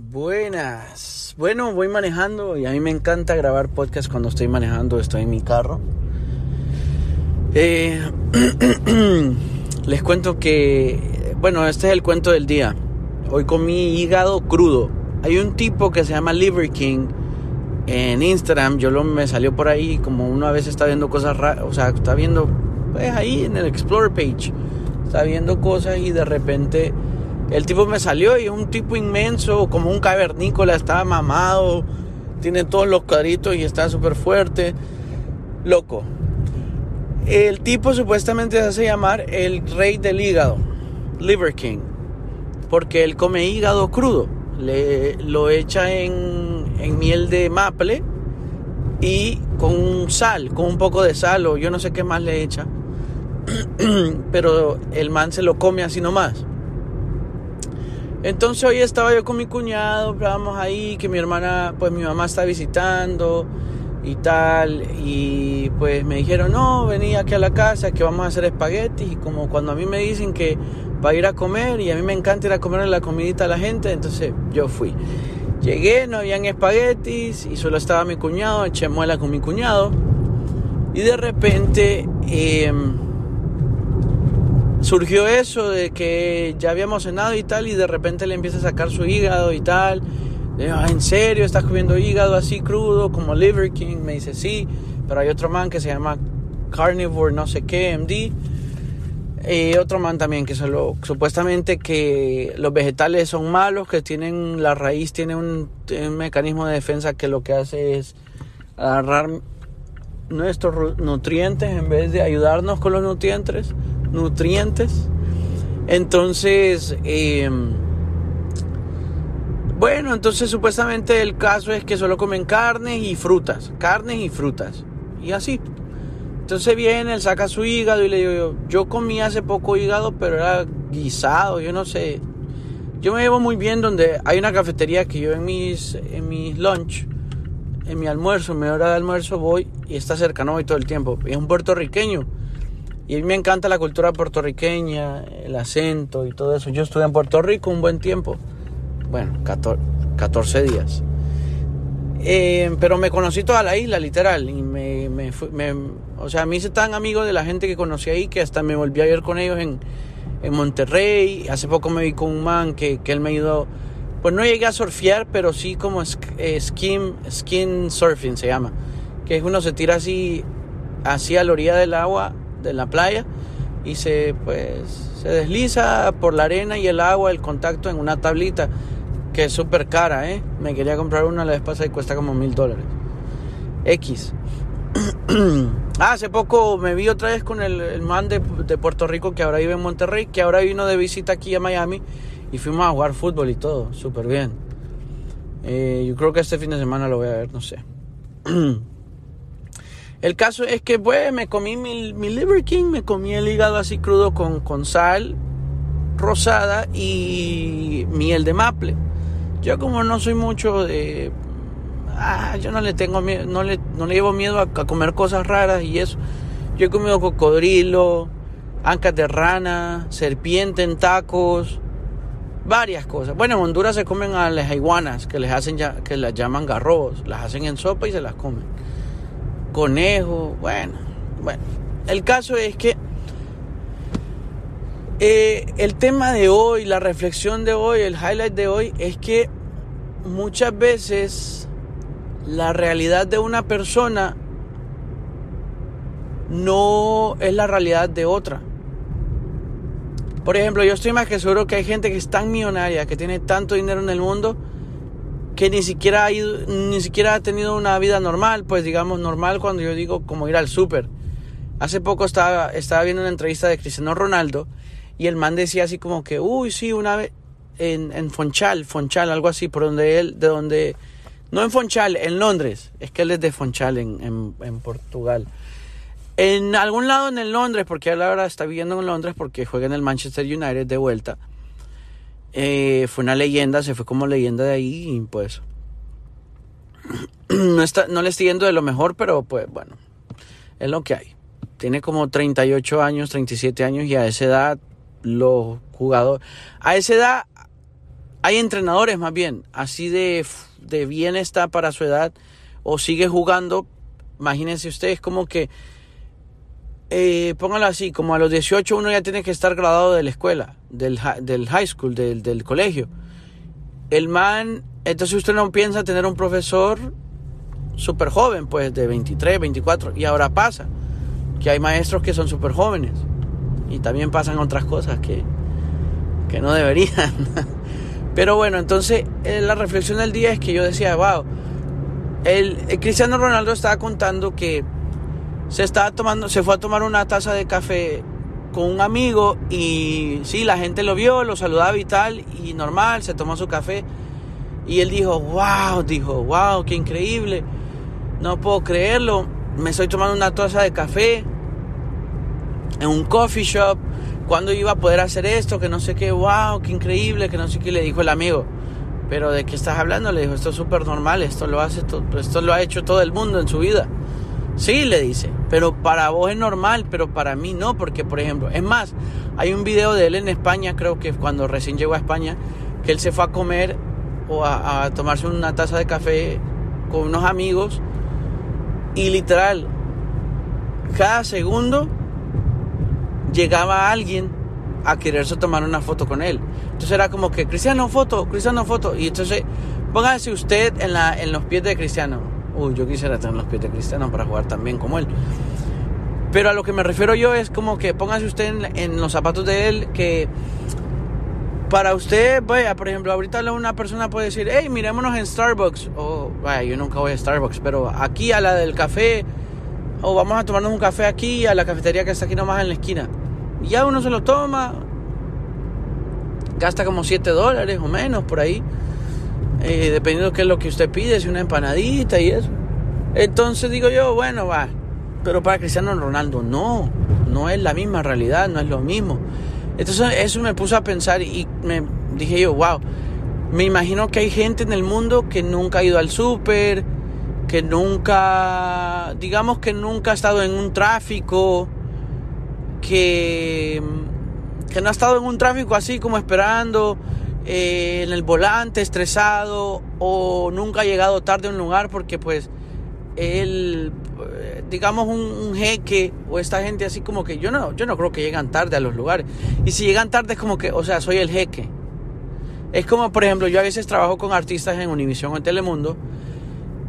Buenas. Bueno, voy manejando y a mí me encanta grabar podcast cuando estoy manejando, estoy en mi carro. Eh, les cuento que, bueno, este es el cuento del día. Hoy comí hígado crudo. Hay un tipo que se llama Liver King en Instagram. Yo lo me salió por ahí, como una vez está viendo cosas raras, o sea, está viendo, pues ahí en el Explorer page, está viendo cosas y de repente el tipo me salió y un tipo inmenso, como un cavernícola, estaba mamado, tiene todos los cuadritos y está súper fuerte. Loco. El tipo supuestamente se hace llamar el rey del hígado, Liver King, porque él come hígado crudo. Le, lo echa en, en miel de maple y con sal, con un poco de sal o yo no sé qué más le echa. Pero el man se lo come así nomás. Entonces hoy estaba yo con mi cuñado, estábamos ahí, que mi hermana, pues mi mamá está visitando y tal, y pues me dijeron, no, vení aquí a la casa, que vamos a hacer espaguetis, y como cuando a mí me dicen que va a ir a comer, y a mí me encanta ir a comer la comidita a la gente, entonces yo fui. Llegué, no habían espaguetis, y solo estaba mi cuñado, eché muela con mi cuñado, y de repente... Eh, surgió eso de que ya habíamos cenado y tal y de repente le empieza a sacar su hígado y tal. Digo, ¿en serio estás comiendo hígado así crudo como Liver King? Me dice, sí, pero hay otro man que se llama Carnivore no sé qué, MD. Y otro man también que solo, supuestamente que los vegetales son malos, que tienen, la raíz tiene un, un mecanismo de defensa que lo que hace es agarrar nuestros nutrientes en vez de ayudarnos con los nutrientes nutrientes. Entonces, eh, bueno, entonces supuestamente el caso es que solo comen carnes y frutas, carnes y frutas, y así. Entonces viene, él saca su hígado y le digo yo, comí hace poco hígado, pero era guisado, yo no sé. Yo me llevo muy bien donde hay una cafetería que yo en mis, en mis lunch, en mi almuerzo, en mi hora de almuerzo voy y está cerca, no todo el tiempo. es un puertorriqueño y a mí me encanta la cultura puertorriqueña, el acento y todo eso. Yo estuve en Puerto Rico un buen tiempo. Bueno, 14, días. Eh, pero me conocí toda la isla, literal. Y me, me, o sea, me hice tan amigo de la gente que conocí ahí que hasta me volví a ver con ellos en, en Monterrey. Hace poco me vi con un man que, que él me ayudó. Pues no llegué a surfear, pero sí como skin, skin surfing se llama. Que uno se tira así, así a la orilla del agua de la playa y se pues se desliza por la arena y el agua, el contacto en una tablita que es súper cara, ¿eh? Me quería comprar una la vez pasada y cuesta como mil dólares. X. ah, hace poco me vi otra vez con el, man de, Puerto Rico que ahora vive en Monterrey, que ahora vino de visita aquí a Miami y fuimos a jugar fútbol y todo, súper bien. Eh, yo creo que este fin de semana lo voy a ver, no sé. El caso es que, pues, me comí mi, Liver King, me comí el hígado así crudo con, con sal rosada y miel de maple. Yo como no soy mucho de... Ah, yo no le tengo miedo, no le, no le llevo miedo a, comer cosas raras y eso. Yo he comido cocodrilo, ancas de rana, serpiente en tacos, varias cosas. Bueno, en Honduras se comen a las iguanas, que les hacen ya, que las llaman garrobos, las hacen en sopa y se las comen conejo, bueno, bueno. El caso es que eh, el tema de hoy, la reflexión de hoy, el highlight de hoy es que muchas veces la realidad de una persona no es la realidad de otra. Por ejemplo, yo estoy más que seguro que hay gente que es tan millonaria, que tiene tanto dinero en el mundo, que ni siquiera ha ido, ni siquiera ha tenido una vida normal, pues digamos normal cuando yo digo como ir al súper. Hace poco estaba, estaba viendo una entrevista de Cristiano Ronaldo y el man decía así como que, uy, sí, una vez en, en Fonchal, Fonchal, algo así, por donde él, de donde, no en Fonchal, en Londres, es que él es de Fonchal en, en, en Portugal. En algún lado en el Londres, porque él ahora está viviendo en Londres porque juega en el Manchester United de vuelta. Eh, fue una leyenda, se fue como leyenda de ahí y pues no, está, no le estoy yendo de lo mejor, pero pues bueno, es lo que hay. Tiene como 38 años, 37 años y a esa edad los jugadores, a esa edad hay entrenadores más bien, así de, de bien está para su edad, o sigue jugando, imagínense ustedes como que, eh, póngalo así, como a los 18 uno ya tiene que estar graduado de la escuela, del, del high school, del, del colegio. El man, entonces usted no piensa tener un profesor súper joven, pues de 23, 24, y ahora pasa que hay maestros que son súper jóvenes y también pasan otras cosas que, que no deberían. Pero bueno, entonces eh, la reflexión del día es que yo decía, wow, el, Cristiano Ronaldo estaba contando que se estaba tomando, se fue a tomar una taza de café con un amigo y sí, la gente lo vio, lo saludaba y tal, y normal, se tomó su café. Y él dijo, wow, dijo, wow, qué increíble, no puedo creerlo, me estoy tomando una taza de café en un coffee shop, cuando iba a poder hacer esto? Que no sé qué, wow, qué increíble, que no sé qué, le dijo el amigo. Pero ¿de qué estás hablando? Le dijo, esto es súper normal, esto lo, hace esto lo ha hecho todo el mundo en su vida. Sí, le dice, pero para vos es normal, pero para mí no, porque por ejemplo, es más, hay un video de él en España, creo que cuando recién llegó a España, que él se fue a comer o a, tomarse una taza de café con unos amigos y literal, cada segundo llegaba alguien a quererse tomar una foto con él. Entonces era como que, Cristiano, foto, Cristiano, foto. Y entonces, póngase usted en, la, en los pies de Cristiano. Uy, yo quisiera tener los pies de Cristiano para jugar tan bien como él. Pero a lo que me refiero yo es como que póngase usted en, los zapatos de él, que para usted, vaya, por ejemplo, ahorita una persona puede decir, hey, mirémonos en Starbucks. O, vaya, yo nunca voy a Starbucks, pero aquí a la del café, o vamos a tomarnos un café aquí, a la cafetería que está aquí nomás en la esquina. Ya uno se lo toma, gasta como 7 dólares o menos por ahí, eh, dependiendo de qué es lo que usted pide, si una empanadita y eso. Entonces digo yo, bueno, va, pero para Cristiano Ronaldo no, no es la misma realidad, no es lo mismo. Entonces eso me puso a pensar y me dije yo, wow, me imagino que hay gente en el mundo que nunca ha ido al súper, que nunca, digamos que nunca ha estado en un tráfico, que, que no ha estado en un tráfico así como esperando eh, en el volante, estresado o nunca ha llegado tarde a un lugar porque pues él, digamos un, jeque o esta gente así como que yo no, yo no creo que llegan tarde a los lugares. Y si llegan tarde es como que, o sea, soy el jeque. Es como, por ejemplo, yo a veces trabajo con artistas en Univision o en Telemundo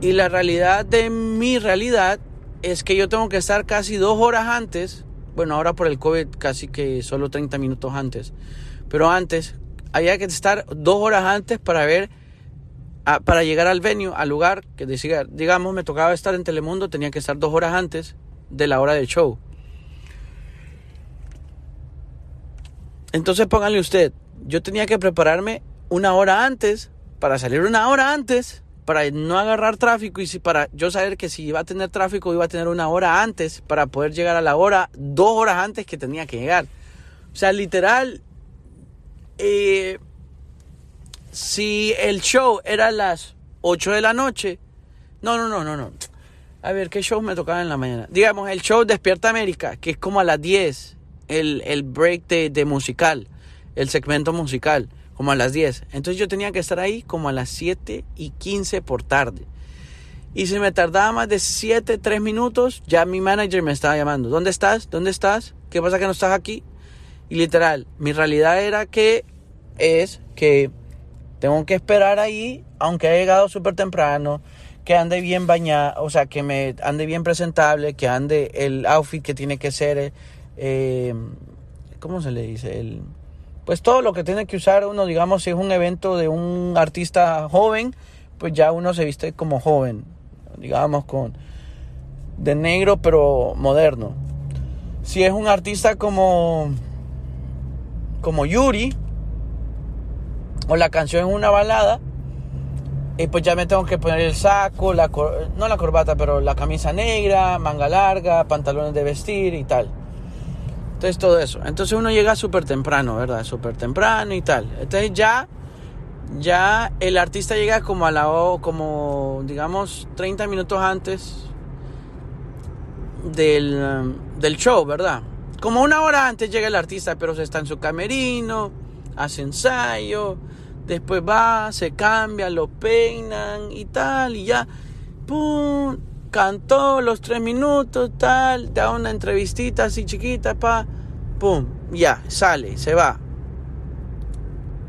y la realidad de mi realidad es que yo tengo que estar casi dos horas antes bueno, ahora por el COVID casi que solo 30 minutos antes. Pero antes, había que estar dos horas antes para ver, para llegar al venue, al lugar que decía, digamos, me tocaba estar en Telemundo, tenía que estar dos horas antes de la hora del show. Entonces póngale usted, yo tenía que prepararme una hora antes para salir una hora antes para no agarrar tráfico y si para yo saber que si iba a tener tráfico iba a tener una hora antes para poder llegar a la hora, dos horas antes que tenía que llegar. O sea, literal, eh, si el show era a las 8 de la noche, no, no, no, no, no. A ver, ¿qué show me tocaba en la mañana? Digamos, el show Despierta América, que es como a las 10, el, el break de, de musical, el segmento musical como a las 10. Entonces yo tenía que estar ahí como a las 7 y 15 por tarde. Y si me tardaba más de 7, 3 minutos, ya mi manager me estaba llamando. ¿Dónde estás? ¿Dónde estás? ¿Qué pasa que no estás aquí? Literal, mi realidad era que es que tengo que esperar ahí, aunque haya llegado súper temprano, que ande bien bañado, o sea, que me ande bien presentable, que ande el outfit que tiene que ser, eh, ¿cómo se le dice? El, pues todo lo que tiene que usar uno, digamos, si es un evento de un artista joven, pues ya uno se viste como joven, digamos, con de negro pero moderno. Si es un artista como como Yuri o la canción es una balada, y pues ya me tengo que poner el saco, la no la corbata, pero la camisa negra, manga larga, pantalones de vestir y tal. Entonces todo eso. Entonces uno llega súper temprano, ¿verdad? Súper temprano y tal. Entonces ya, ya el artista llega como a la como digamos 30 minutos antes del, del show, ¿verdad? Como una hora antes llega el artista, pero se está en su camerino, hace ensayo, Después va, se cambia, lo peinan y tal, y ya, pum, cantó los tres minutos, tal, da una entrevistita así chiquita, pa, pum, ya, sale, se va.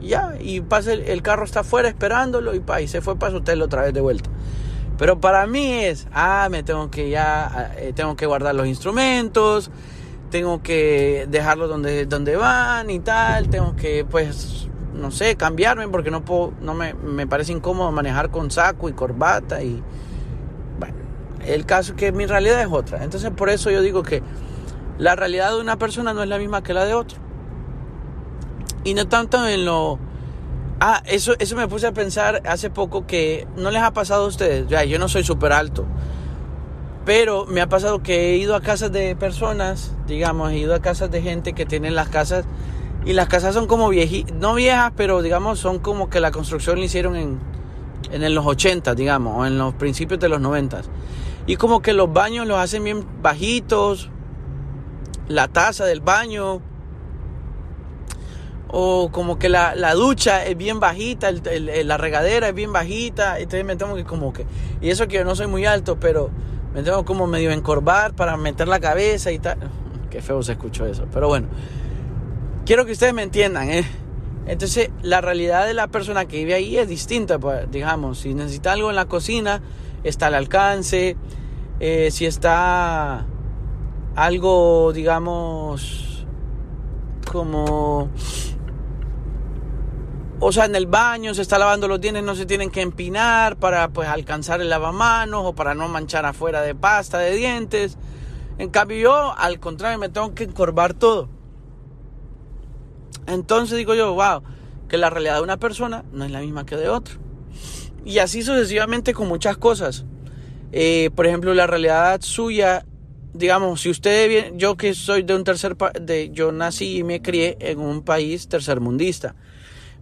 Ya, y pasa el, carro está afuera esperándolo y, pa, y se fue para su hotel otra vez de vuelta. Pero para mí es, ah, me tengo que ya, eh, tengo que guardar los instrumentos, tengo que dejarlos donde, donde van y tal, tengo que, pues, no sé, cambiarme porque no puedo, no me, me parece incómodo manejar con saco y corbata y, bueno, el caso es que mi realidad es otra. Entonces por eso yo digo que la realidad de una persona no es la misma que la de otro. Y no tanto en lo Ah, eso, eso me puse a pensar hace poco que no les ha pasado a ustedes. Ya, yo no soy súper alto. Pero me ha pasado que he ido a casas de personas, digamos, he ido a casas de gente que tienen las casas. Y las casas son como viejitas, no viejas, pero digamos, son como que la construcción la hicieron en, en los 80, digamos, o en los principios de los 90. Y como que los baños los hacen bien bajitos. La taza del baño o como que la, ducha es bien bajita, la regadera es bien bajita, entonces me tengo que como que, y eso que yo no soy muy alto, pero me tengo como medio encorvar para meter la cabeza y tal. Qué feo se escuchó eso, pero bueno, quiero que ustedes me entiendan, ¿eh? Entonces, la realidad de la persona que vive ahí es distinta, pues, digamos, si necesita algo en la cocina, está al alcance, eh, si está algo, digamos, como o sea, en el baño se está lavando los dientes, no se tienen que empinar para pues alcanzar el lavamanos o para no manchar afuera de pasta de dientes. En cambio yo, al contrario, me tengo que encorvar todo. Entonces digo yo, wow, que la realidad de una persona no es la misma que de otra. Y así sucesivamente con muchas cosas. Eh, por ejemplo, la realidad suya, digamos, si usted, yo que soy de un tercer, de, yo nací y me crié en un país tercermundista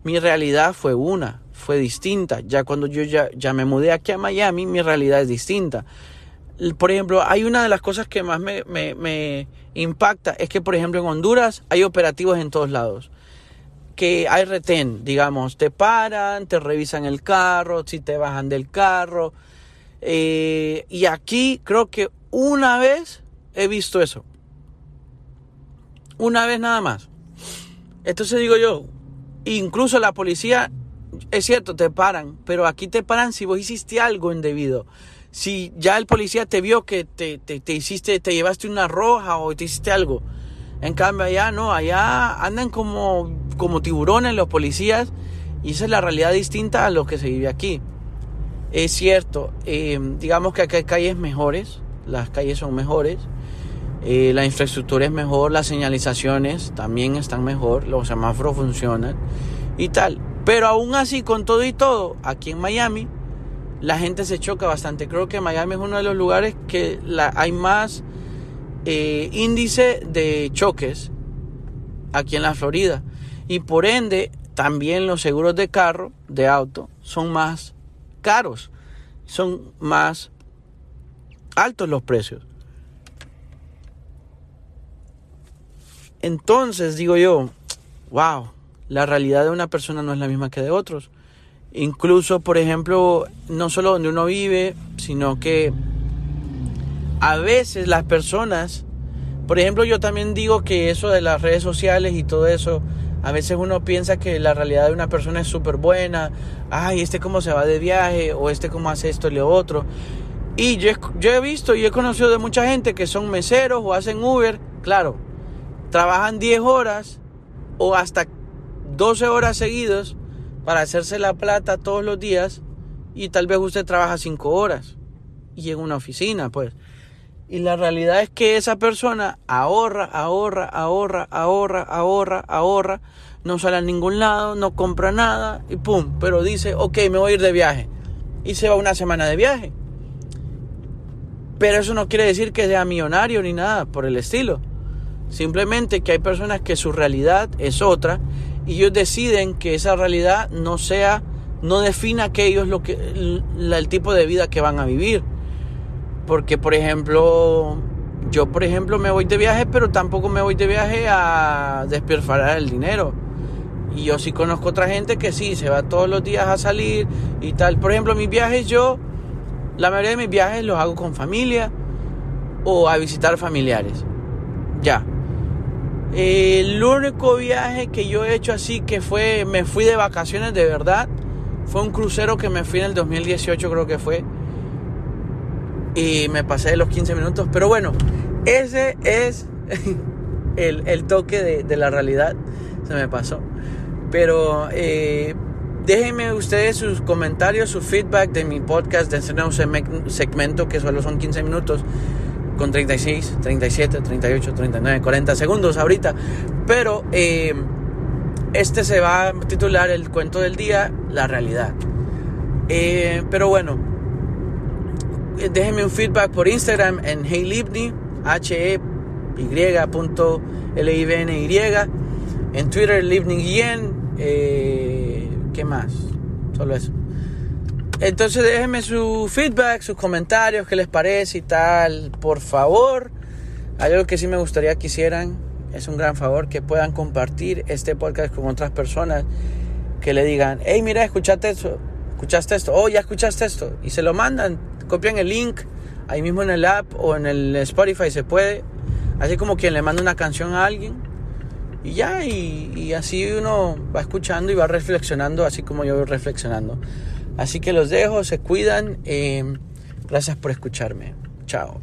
mi realidad fue una, fue distinta. Ya cuando yo ya, me mudé aquí a Miami, mi realidad es distinta. Por ejemplo, hay una de las cosas que más me, me, impacta, es que, por ejemplo, en Honduras hay operativos en todos lados. Que hay retén, digamos, te paran, te revisan el carro, si te bajan del carro. Eh, y aquí creo que una vez he visto eso. Una vez nada más. Entonces digo yo, Incluso la policía, es cierto, te paran, pero aquí te paran si vos hiciste algo indebido. Si ya el policía te vio que te, te, hiciste, te llevaste una roja o te hiciste algo. En cambio allá no, allá andan como, como tiburones los policías y esa es la realidad distinta a lo que se vive aquí. Es cierto, eh, digamos que acá hay calles mejores, las calles son mejores, eh, la infraestructura es mejor, las señalizaciones también están mejor, los semáforos funcionan y tal. Pero aún así, con todo y todo, aquí en Miami, la gente se choca bastante. Creo que Miami es uno de los lugares que hay más eh, índice de choques aquí en la Florida. Y por ende, también los seguros de carro, de auto, son más caros. Son más altos los precios. Entonces digo yo, wow, la realidad de una persona no es la misma que de otros. Incluso, por ejemplo, no solo donde uno vive, sino que a veces las personas, por ejemplo, yo también digo que eso de las redes sociales y todo eso, a veces uno piensa que la realidad de una persona es súper buena, ay, este cómo se va de viaje, o este cómo hace esto y lo otro. Y yo, yo he visto y he conocido de mucha gente que son meseros o hacen Uber, claro, trabajan 10 horas o hasta 12 horas seguidas para hacerse la plata todos los días y tal vez usted trabaja 5 horas y en una oficina, pues. Y la realidad es que esa persona ahorra, ahorra, ahorra, ahorra, ahorra, ahorra, no sale a ningún lado, no compra nada y pum, pero dice, ok, me voy a ir de viaje. Y se va una semana de viaje. Pero eso no quiere decir que sea millonario ni nada por el estilo. Simplemente que hay personas que su realidad es otra y ellos deciden que esa realidad no sea, no defina aquellos lo que, el, tipo de vida que van a vivir. Porque, por ejemplo, yo, por ejemplo, me voy de viaje, pero tampoco me voy de viaje a despilfarrar el dinero. Y yo sí conozco otra gente que sí, se va todos los días a salir y tal. Por ejemplo, mis viajes yo, la mayoría de mis viajes los hago con familia o a visitar familiares. Ya. El único viaje que yo he hecho así que fue, me fui de vacaciones de verdad, fue un crucero que me fui en el 2018 creo que fue. Y me pasé de los 15 minutos. Pero bueno, ese es el, toque de, la realidad. Se me pasó. Pero eh, déjenme ustedes sus comentarios, su feedback de mi podcast de este nuevo segmento que solo son 15 minutos con 36, 37, 38, 39, 40 segundos ahorita. Pero eh, este se va a titular el cuento del día, la realidad. Eh, pero bueno, déjenme un feedback por Instagram en HeyLibny, h e y l i v n y En Twitter, Livni eh, ¿Qué más? Solo eso. Entonces déjenme su feedback, sus comentarios, qué les parece y tal. Por favor, algo que sí me gustaría que hicieran. Es un gran favor que puedan compartir este podcast con otras personas que le digan, hey, mira, escuchaste esto, escuchaste esto, oh, ya escuchaste esto. Y se lo mandan, copian el link ahí mismo en el app o en el Spotify se puede. Así como quien le manda una canción a alguien. Y ya, y, así uno va escuchando y va reflexionando, así como yo voy reflexionando. Así que los dejo, se cuidan. Eh, gracias por escucharme. Chao.